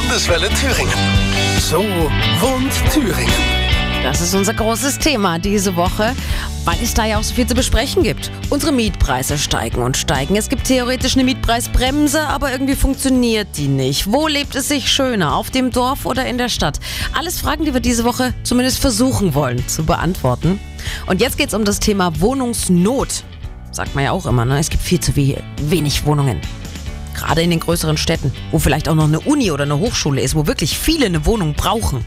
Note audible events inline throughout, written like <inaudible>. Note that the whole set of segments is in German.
Landeswelle Thüringen. So wohnt Thüringen. Das ist unser großes Thema diese Woche, weil es da ja auch so viel zu besprechen gibt. Unsere Mietpreise steigen und steigen. Es gibt theoretisch eine Mietpreisbremse, aber irgendwie funktioniert die nicht. Wo lebt es sich schöner, auf dem Dorf oder in der Stadt? Alles Fragen, die wir diese Woche zumindest versuchen wollen zu beantworten. Und jetzt geht es um das Thema Wohnungsnot. Sagt man ja auch immer, ne? es gibt viel zu wenig Wohnungen. Gerade in den größeren Städten, wo vielleicht auch noch eine Uni oder eine Hochschule ist, wo wirklich viele eine Wohnung brauchen.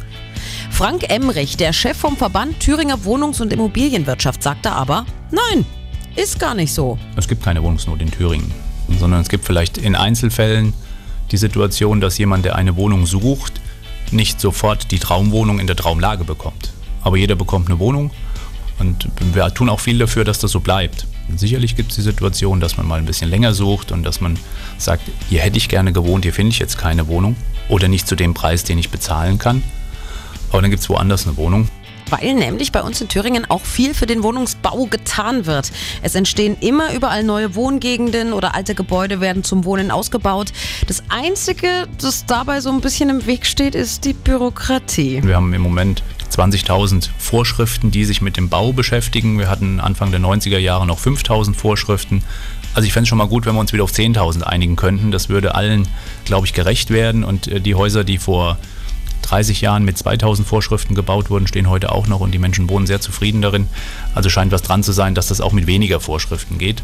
Frank Emrich, der Chef vom Verband Thüringer Wohnungs- und Immobilienwirtschaft, sagte aber, nein, ist gar nicht so. Es gibt keine Wohnungsnot in Thüringen, sondern es gibt vielleicht in Einzelfällen die Situation, dass jemand, der eine Wohnung sucht, nicht sofort die Traumwohnung in der Traumlage bekommt. Aber jeder bekommt eine Wohnung und wir tun auch viel dafür, dass das so bleibt. Sicherlich gibt es die Situation, dass man mal ein bisschen länger sucht und dass man sagt, hier hätte ich gerne gewohnt, hier finde ich jetzt keine Wohnung oder nicht zu dem Preis, den ich bezahlen kann. Aber dann gibt es woanders eine Wohnung. Weil nämlich bei uns in Thüringen auch viel für den Wohnungsbau getan wird. Es entstehen immer überall neue Wohngegenden oder alte Gebäude werden zum Wohnen ausgebaut. Das Einzige, das dabei so ein bisschen im Weg steht, ist die Bürokratie. Wir haben im Moment 20.000 Vorschriften, die sich mit dem Bau beschäftigen. Wir hatten Anfang der 90er Jahre noch 5.000 Vorschriften. Also ich fände es schon mal gut, wenn wir uns wieder auf 10.000 einigen könnten. Das würde allen, glaube ich, gerecht werden. Und äh, die Häuser, die vor 30 Jahren mit 2000 Vorschriften gebaut wurden, stehen heute auch noch und die Menschen wohnen sehr zufrieden darin. Also scheint was dran zu sein, dass das auch mit weniger Vorschriften geht.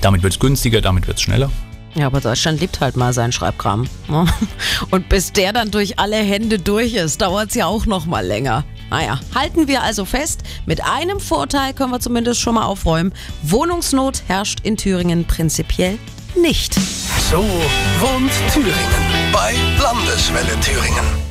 Damit wird es günstiger, damit wird es schneller. Ja, aber Deutschland liebt halt mal seinen Schreibkram. Ne? <laughs> Und bis der dann durch alle Hände durch ist, dauert es ja auch noch mal länger. Naja, halten wir also fest, mit einem Vorteil können wir zumindest schon mal aufräumen. Wohnungsnot herrscht in Thüringen prinzipiell nicht. So wohnt Thüringen bei Landeswelle Thüringen.